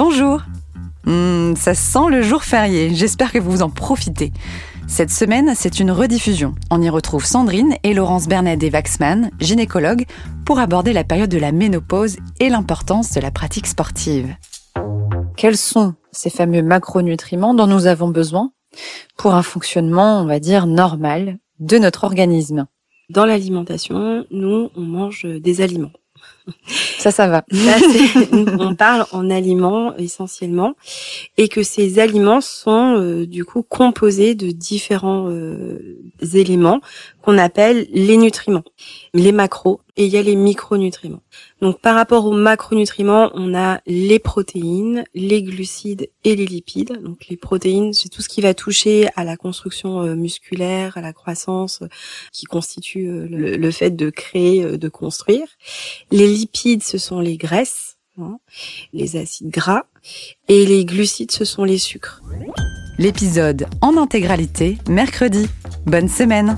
Bonjour Hmm, Ça sent le jour férié, j'espère que vous en profitez. Cette semaine, c'est une rediffusion. On y retrouve Sandrine et Laurence Bernet et Waxman, gynécologues, pour aborder la période de la ménopause et l'importance de la pratique sportive. Quels sont ces fameux macronutriments dont nous avons besoin pour un fonctionnement, on va dire, normal de notre organisme? Dans l'alimentation, nous, on mange des aliments. Ça, ça va. On parle en aliments essentiellement, et que ces aliments sont euh, du coup composés de différents euh, éléments qu'on appelle les nutriments, les macros, et il y a les micronutriments. Donc par rapport aux macronutriments, on a les protéines, les glucides et les lipides. Donc les protéines, c'est tout ce qui va toucher à la construction euh, musculaire, à la croissance, euh, qui constitue euh, le, fait de créer, de construire. Les lipides, ce sont les graisses, hein, les acides gras, et les glucides, ce sont les sucres. L'épisode en intégralité, mercredi. Bonne semaine